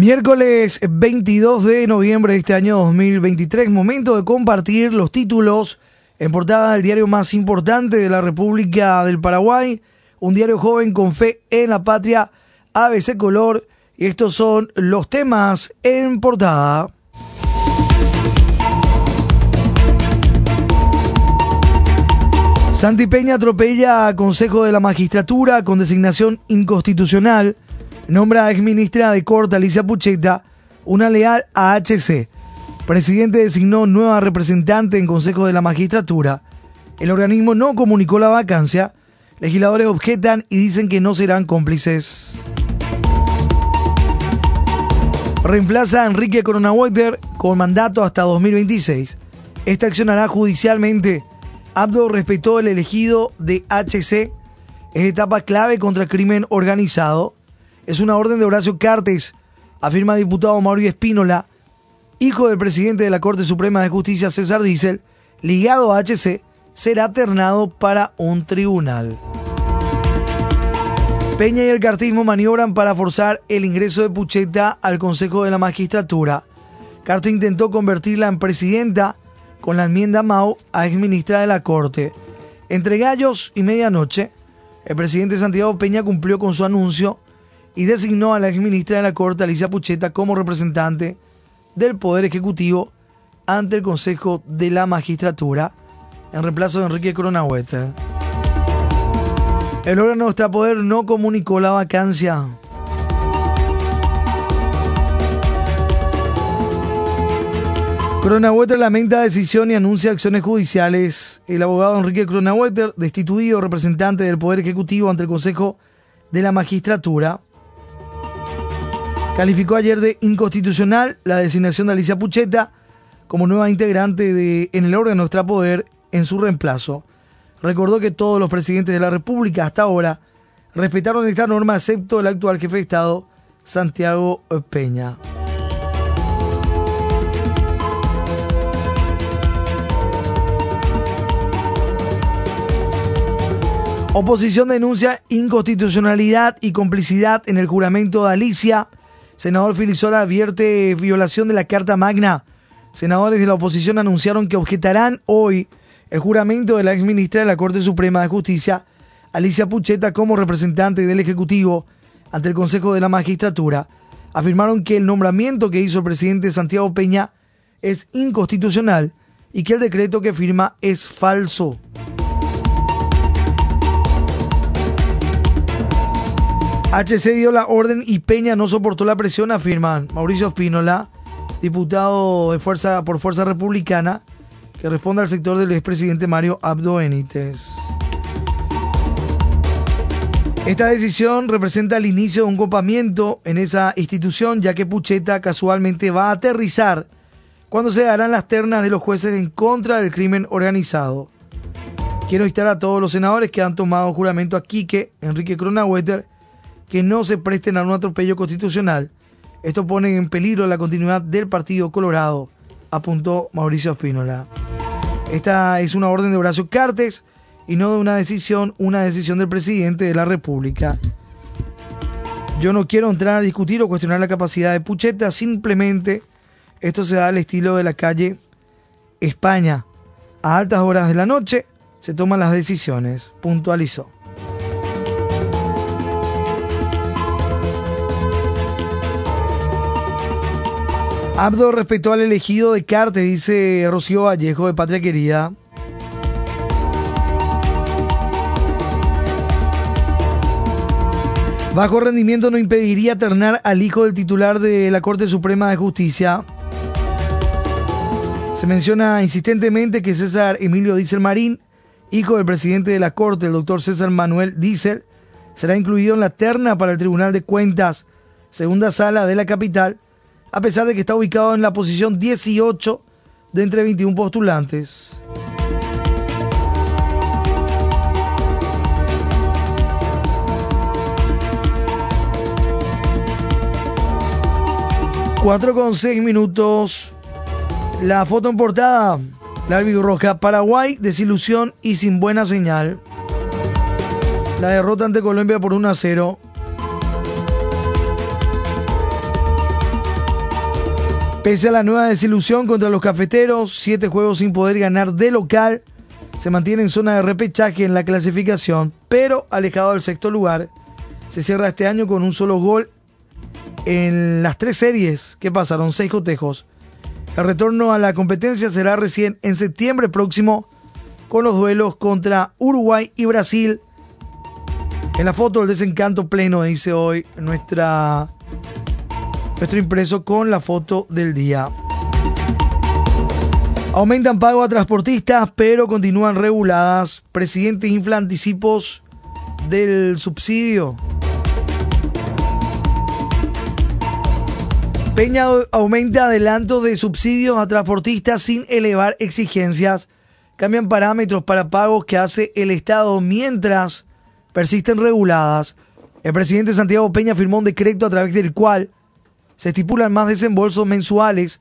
Miércoles 22 de noviembre de este año 2023, momento de compartir los títulos en portada del diario más importante de la República del Paraguay, un diario joven con fe en la patria, ABC Color, y estos son los temas en portada. Santi Peña atropella a Consejo de la Magistratura con designación inconstitucional nombra a exministra de Corte Alicia Pucheta una leal a HC. Presidente designó nueva representante en Consejo de la Magistratura. El organismo no comunicó la vacancia. Legisladores objetan y dicen que no serán cómplices. Reemplaza a Enrique Coronawetter con mandato hasta 2026. Esta accionará judicialmente. Abdo respetó el elegido de HC. Es etapa clave contra el crimen organizado es una orden de Horacio Cartes, afirma diputado Mauricio Espínola, hijo del presidente de la Corte Suprema de Justicia César Diesel, ligado a HC, será ternado para un tribunal. Peña y el cartismo maniobran para forzar el ingreso de Pucheta al Consejo de la Magistratura. Carte intentó convertirla en presidenta con la enmienda Mao a exministra de la Corte. Entre gallos y medianoche, el presidente Santiago Peña cumplió con su anuncio y designó a la exministra de la Corte, Alicia Pucheta, como representante del Poder Ejecutivo ante el Consejo de la Magistratura, en reemplazo de Enrique Coronahueter. El órgano de Poder no comunicó la vacancia. Cronaueter lamenta decisión y anuncia acciones judiciales. El abogado Enrique Cronaueter, destituido representante del Poder Ejecutivo ante el Consejo de la Magistratura, calificó ayer de inconstitucional la designación de Alicia Pucheta como nueva integrante de, en el órgano extrapoder en su reemplazo. Recordó que todos los presidentes de la República hasta ahora respetaron esta norma excepto el actual jefe de Estado, Santiago Peña. Oposición denuncia inconstitucionalidad y complicidad en el juramento de Alicia Senador Filisola advierte violación de la Carta Magna. Senadores de la oposición anunciaron que objetarán hoy el juramento de la exministra de la Corte Suprema de Justicia, Alicia Pucheta, como representante del Ejecutivo ante el Consejo de la Magistratura. Afirmaron que el nombramiento que hizo el presidente Santiago Peña es inconstitucional y que el decreto que firma es falso. HC dio la orden y Peña no soportó la presión, afirman Mauricio Espínola, diputado de fuerza, por Fuerza Republicana, que responde al sector del expresidente Mario Abdo Benítez. Esta decisión representa el inicio de un copamiento en esa institución, ya que Pucheta casualmente va a aterrizar cuando se darán las ternas de los jueces en contra del crimen organizado. Quiero instar a todos los senadores que han tomado juramento a Quique, Enrique Cronawetter, que no se presten a un atropello constitucional. Esto pone en peligro la continuidad del Partido Colorado, apuntó Mauricio Espínola. Esta es una orden de Horacio Cartes y no de una decisión, una decisión del presidente de la República. Yo no quiero entrar a discutir o cuestionar la capacidad de Pucheta, simplemente esto se da al estilo de la calle España. A altas horas de la noche se toman las decisiones, puntualizó. Abdo respetó al elegido de Carte, dice Rocío Vallejo de Patria Querida. Bajo rendimiento no impediría ternar al hijo del titular de la Corte Suprema de Justicia. Se menciona insistentemente que César Emilio Diesel Marín, hijo del presidente de la Corte, el doctor César Manuel Diesel, será incluido en la terna para el Tribunal de Cuentas, segunda sala de la capital, a pesar de que está ubicado en la posición 18 de entre 21 postulantes. Cuatro con seis minutos. La foto en portada. La roja. Paraguay, desilusión y sin buena señal. La derrota ante Colombia por 1 a 0. Pese a la nueva desilusión contra los cafeteros, siete juegos sin poder ganar de local, se mantiene en zona de repechaje en la clasificación, pero alejado del sexto lugar. Se cierra este año con un solo gol en las tres series que pasaron, seis cotejos. El retorno a la competencia será recién en septiembre próximo con los duelos contra Uruguay y Brasil. En la foto el desencanto pleno, dice hoy nuestra nuestro impreso con la foto del día. Aumentan pago a transportistas, pero continúan reguladas. Presidente infla anticipos del subsidio. Peña aumenta adelantos de subsidios a transportistas sin elevar exigencias. Cambian parámetros para pagos que hace el Estado mientras persisten reguladas. El presidente Santiago Peña firmó un decreto a través del cual se estipulan más desembolsos mensuales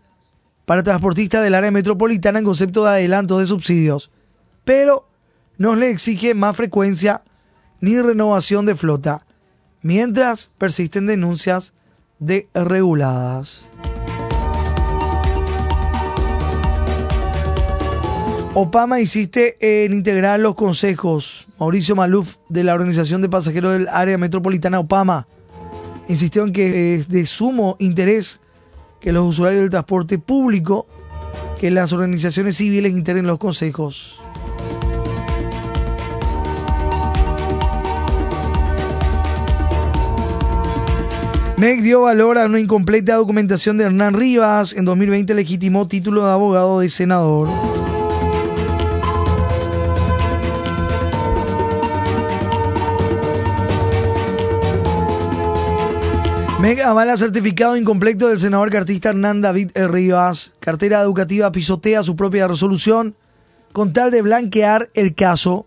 para transportistas del área metropolitana en concepto de adelanto de subsidios, pero no le exige más frecuencia ni renovación de flota, mientras persisten denuncias de reguladas. Opama insiste en integrar los consejos. Mauricio Maluf de la Organización de Pasajeros del Área Metropolitana Opama insistió en que es de sumo interés que los usuarios del transporte público, que las organizaciones civiles integren los consejos. MEC dio valor a una incompleta documentación de Hernán Rivas. En 2020 legitimó título de abogado de senador. MEG avala certificado incompleto del senador cartista Hernán David Rivas. Cartera educativa pisotea su propia resolución con tal de blanquear el caso.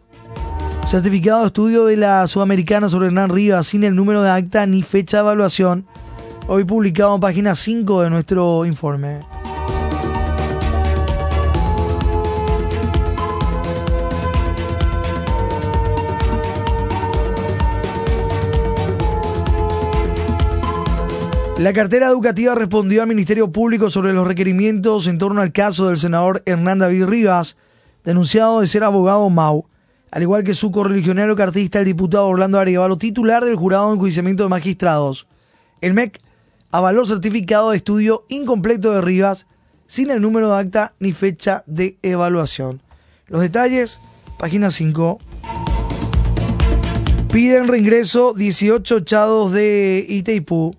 Certificado de estudio de la Sudamericana sobre Hernán Rivas sin el número de acta ni fecha de evaluación. Hoy publicado en página 5 de nuestro informe. La cartera educativa respondió al Ministerio Público sobre los requerimientos en torno al caso del senador Hernán David Rivas, denunciado de ser abogado Mau, al igual que su correligionario cartista, el diputado Orlando Arevalo, titular del jurado de enjuiciamiento de magistrados. El MEC avaló certificado de estudio incompleto de Rivas, sin el número de acta ni fecha de evaluación. Los detalles, página 5. Piden reingreso 18 echados de Itaipú.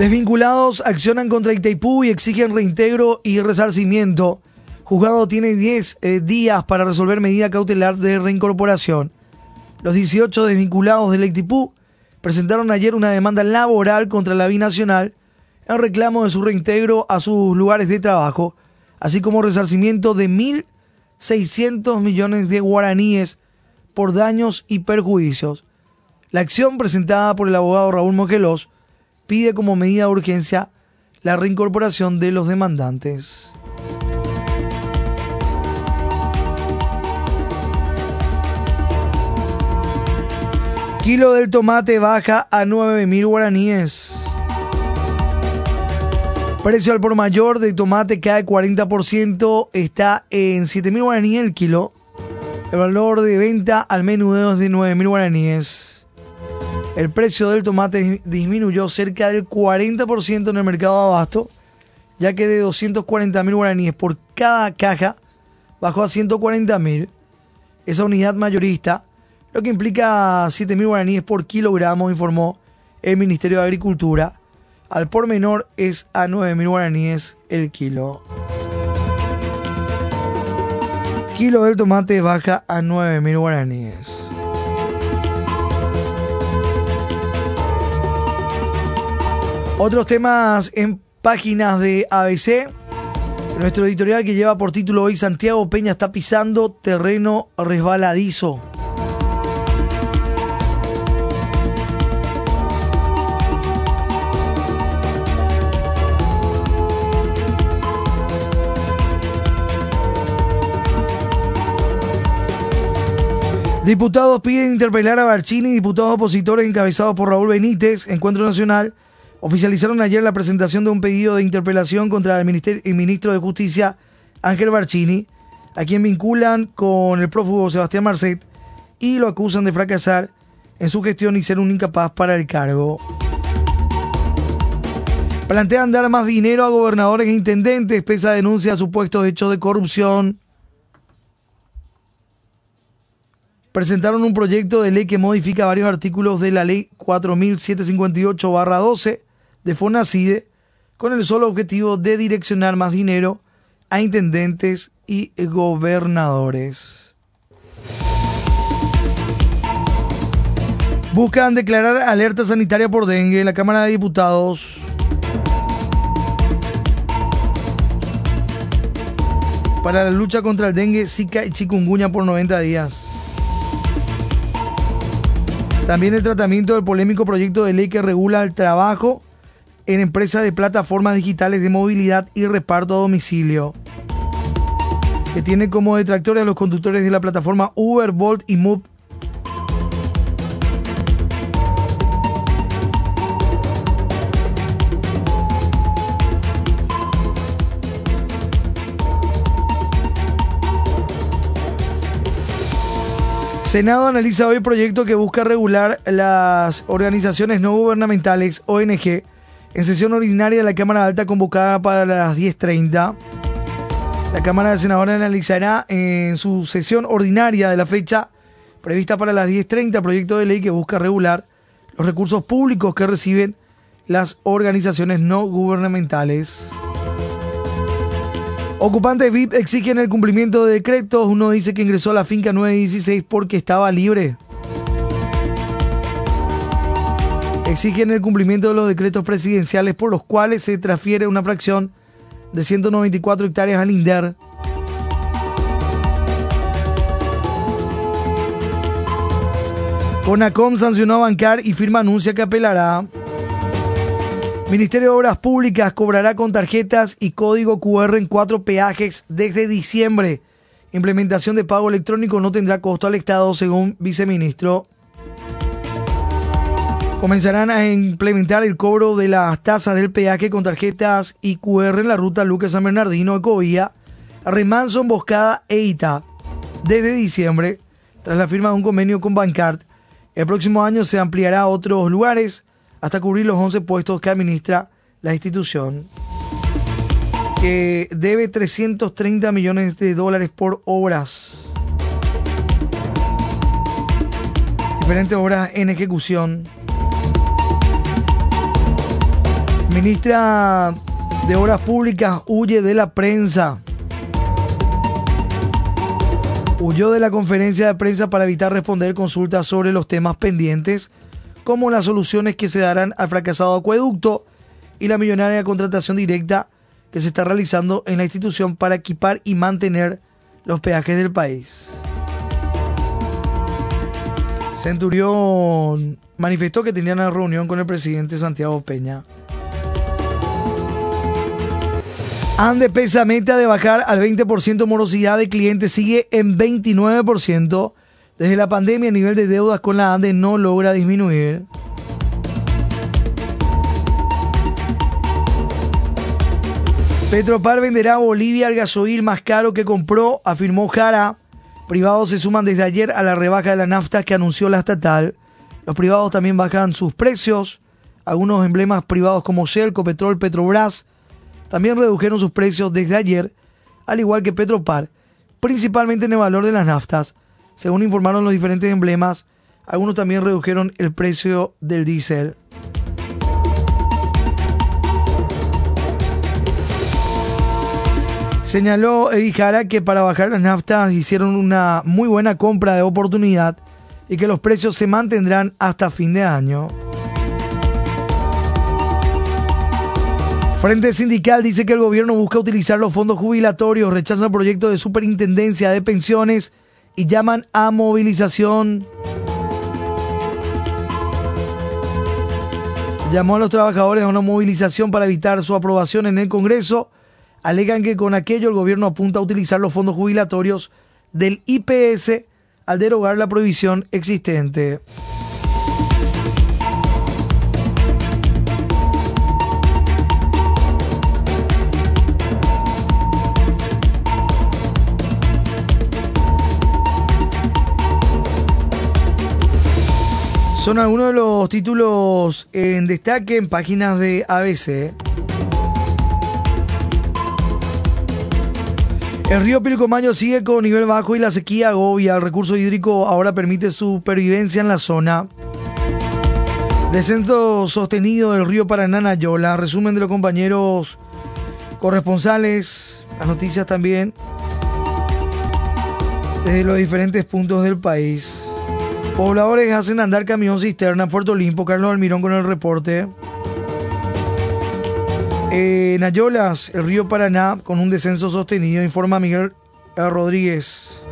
Desvinculados accionan contra Itaipú y exigen reintegro y resarcimiento. Juzgado tiene 10 eh, días para resolver medida cautelar de reincorporación. Los 18 desvinculados del Itaipú presentaron ayer una demanda laboral contra la binacional en reclamo de su reintegro a sus lugares de trabajo, así como resarcimiento de 1.600 millones de guaraníes por daños y perjuicios. La acción presentada por el abogado Raúl Moquelos pide como medida de urgencia la reincorporación de los demandantes. Kilo del tomate baja a 9.000 guaraníes. Precio al por mayor de tomate cae 40%, está en 7.000 guaraníes el kilo. El valor de venta al menudeo es de 9.000 guaraníes el precio del tomate disminuyó cerca del 40% en el mercado de abasto, ya que de 240 mil guaraníes por cada caja bajó a 140 mil. Esa unidad mayorista, lo que implica 7 mil guaraníes por kilogramo, informó el Ministerio de Agricultura. Al por menor es a 9 mil guaraníes el kilo. Kilo del tomate baja a 9 mil guaraníes. Otros temas en páginas de ABC. Nuestro editorial que lleva por título hoy Santiago Peña está pisando terreno resbaladizo. Diputados piden interpelar a Barcini, diputados opositores encabezados por Raúl Benítez, Encuentro Nacional, oficializaron ayer la presentación de un pedido de interpelación contra el, ministro de Justicia, Ángel Barcini, a quien vinculan con el prófugo Sebastián Marcet y lo acusan de fracasar en su gestión y ser un incapaz para el cargo. Plantean dar más dinero a gobernadores e intendentes, pesa denuncia a supuestos hechos de corrupción. presentaron un proyecto de ley que modifica varios artículos de la ley 4758-12 de FONACIDE con el solo objetivo de direccionar más dinero a intendentes y gobernadores. Buscan declarar alerta sanitaria por dengue en la Cámara de Diputados. Para la lucha contra el dengue, Zika y chikungunya por 90 días. También el tratamiento del polémico proyecto de ley que regula el trabajo en empresas de plataformas digitales de movilidad y reparto a domicilio, que tiene como detractores a los conductores de la plataforma Uber, Bolt y Move. Senado analiza hoy proyecto que busca regular las organizaciones no gubernamentales, ONG, en sesión ordinaria de la Cámara Alta convocada para las 10.30. La Cámara de Senadores analizará en su sesión ordinaria de la fecha prevista para las 10.30 proyecto de ley que busca regular los recursos públicos que reciben las organizaciones no gubernamentales. Ocupantes VIP exigen el cumplimiento de decretos. Uno dice que ingresó a la finca 916 porque estaba libre. Exigen el cumplimiento de los decretos presidenciales por los cuales se transfiere una fracción de 194 hectáreas al INDER. CONACOM sancionó a Bancar y firma anuncia que apelará. Ministerio de Obras Públicas cobrará con tarjetas y código QR en cuatro peajes desde diciembre. Implementación de pago electrónico no tendrá costo al Estado, según viceministro. Comenzarán a implementar el cobro de las tasas del peaje con tarjetas y QR en la ruta Lucas San Bernardino, Ecovía, Remanso, Emboscada e Ita. Desde diciembre, tras la firma de un convenio con Bancard, el próximo año se ampliará a otros lugares hasta cubrir los 11 puestos que administra la institución, que debe 330 millones de dólares por obras. Diferentes obras en ejecución. Ministra de Obras Públicas huye de la prensa. Huyó de la conferencia de prensa para evitar responder consultas sobre los temas pendientes como las soluciones que se darán al fracasado acueducto y la millonaria contratación directa que se está realizando en la institución para equipar y mantener los peajes del país. Centurión manifestó que tenían una reunión con el presidente Santiago Peña. Ande pesa meta de bajar al 20% morosidad de clientes, sigue en 29%. Desde la pandemia, el nivel de deudas con la ANDE no logra disminuir. Petropar venderá a Bolivia el gasoil más caro que compró, afirmó Jara. Privados se suman desde ayer a la rebaja de la nafta que anunció la estatal. Los privados también bajan sus precios. Algunos emblemas privados como Shell, Copetrol, Petrobras también redujeron sus precios desde ayer, al igual que Petropar, principalmente en el valor de las naftas, según informaron los diferentes emblemas, algunos también redujeron el precio del diésel. Señaló Jara que para bajar las naftas hicieron una muy buena compra de oportunidad y que los precios se mantendrán hasta fin de año. Frente Sindical dice que el gobierno busca utilizar los fondos jubilatorios, rechaza el proyecto de superintendencia de pensiones y llaman a movilización. Llamó a los trabajadores a una movilización para evitar su aprobación en el Congreso. Alegan que con aquello el gobierno apunta a utilizar los fondos jubilatorios del IPS al derogar la prohibición existente. Son algunos de los títulos en destaque en páginas de ABC. El río Pilcomayo sigue con nivel bajo y la sequía agobia. El recurso hídrico ahora permite supervivencia en la zona. Descenso sostenido del río Paraná Nayola. Resumen de los compañeros corresponsales. Las noticias también. Desde los diferentes puntos del país. Pobladores hacen andar camión cisterna en Puerto Olimpo. Carlos Almirón con el reporte. En Ayolas, el río Paraná, con un descenso sostenido, informa Miguel Rodríguez.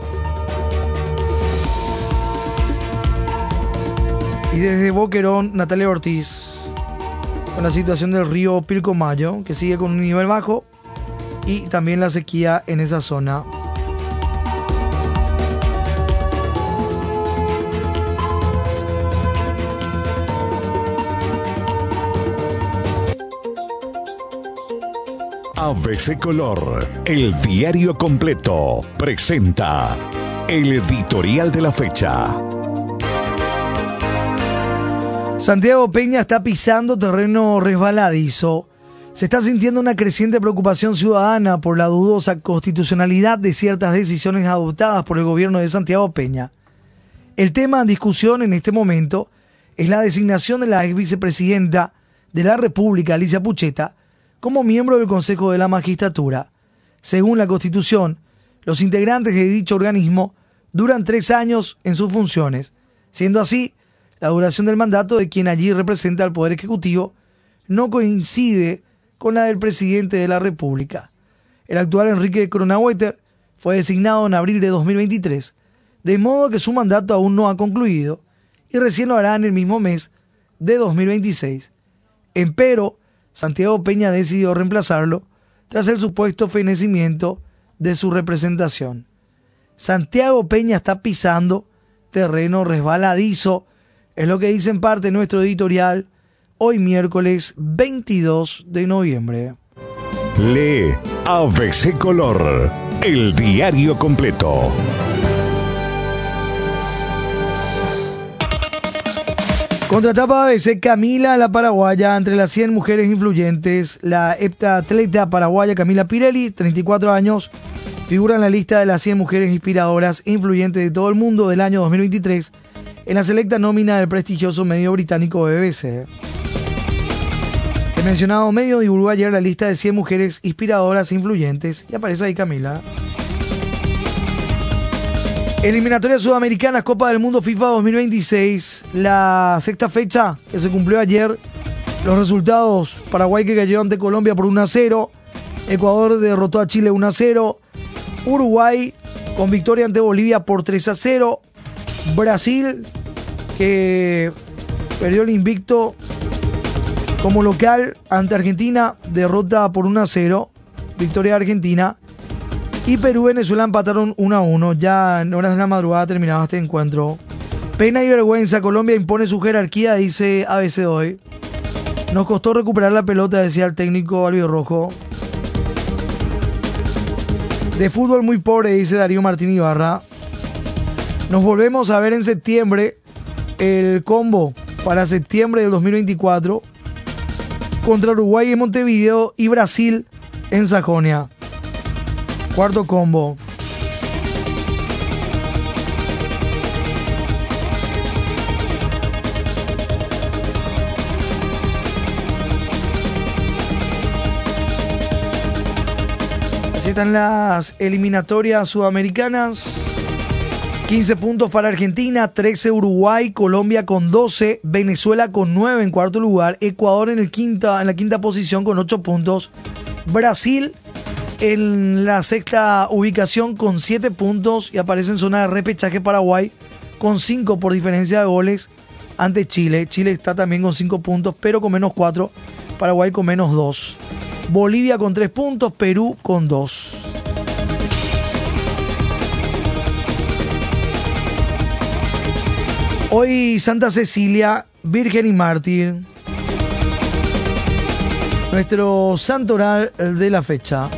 Y desde Boquerón, Natalia Ortiz, con la situación del río Pilcomayo, que sigue con un nivel bajo, y también la sequía en esa zona. ABC Color, el diario completo, presenta el editorial de la fecha. Santiago Peña está pisando terreno resbaladizo. Se está sintiendo una creciente preocupación ciudadana por la dudosa constitucionalidad de ciertas decisiones adoptadas por el gobierno de Santiago Peña. El tema en discusión en este momento es la designación de la ex vicepresidenta de la República, Alicia Pucheta, como miembro del Consejo de la Magistratura. Según la Constitución, los integrantes de dicho organismo duran tres años en sus funciones, siendo así, la duración del mandato de quien allí representa al Poder Ejecutivo no coincide con la del presidente de la República. El actual Enrique Cronaueter fue designado en abril de 2023, de modo que su mandato aún no ha concluido y recién lo hará en el mismo mes de 2026. Empero, Santiago Peña decidió reemplazarlo tras el supuesto fenecimiento de su representación. Santiago Peña está pisando terreno resbaladizo, es lo que dice en parte nuestro editorial hoy miércoles 22 de noviembre. Lee ABC Color, el diario completo. Contratapa ABC Camila la paraguaya entre las 100 mujeres influyentes. La heptatleta paraguaya Camila Pirelli, 34 años, figura en la lista de las 100 mujeres inspiradoras e influyentes de todo el mundo del año 2023 en la selecta nómina del prestigioso medio británico BBC. El mencionado medio divulgó ayer la lista de 100 mujeres inspiradoras e influyentes y aparece ahí Camila. Eliminatorias Sudamericanas Copa del Mundo FIFA 2026, la sexta fecha que se cumplió ayer. Los resultados, Paraguay que cayó ante Colombia por 1 a 0, Ecuador derrotó a Chile 1 a 0, Uruguay con victoria ante Bolivia por 3 a 0, Brasil que perdió el invicto como local ante Argentina, derrota por 1 a 0, victoria de Argentina. Y Perú y Venezuela empataron 1 a 1. Ya en horas de la madrugada terminaba este encuentro. Pena y vergüenza. Colombia impone su jerarquía, dice ABC hoy. Nos costó recuperar la pelota, decía el técnico Rojo. De fútbol muy pobre, dice Darío Martín Ibarra. Nos volvemos a ver en septiembre. El combo para septiembre del 2024 contra Uruguay en Montevideo y Brasil en Sajonia. Cuarto combo. Así están las eliminatorias sudamericanas. 15 puntos para Argentina, 13 Uruguay, Colombia con 12, Venezuela con 9 en cuarto lugar, Ecuador en, el quinta, en la quinta posición con 8 puntos, Brasil en la sexta ubicación con 7 puntos y aparece en zona de repechaje Paraguay con 5 por diferencia de goles ante Chile. Chile está también con 5 puntos, pero con menos 4. Paraguay con menos 2. Bolivia con 3 puntos, Perú con 2. Hoy Santa Cecilia, Virgen y Mártir. Nuestro santoral de la fecha.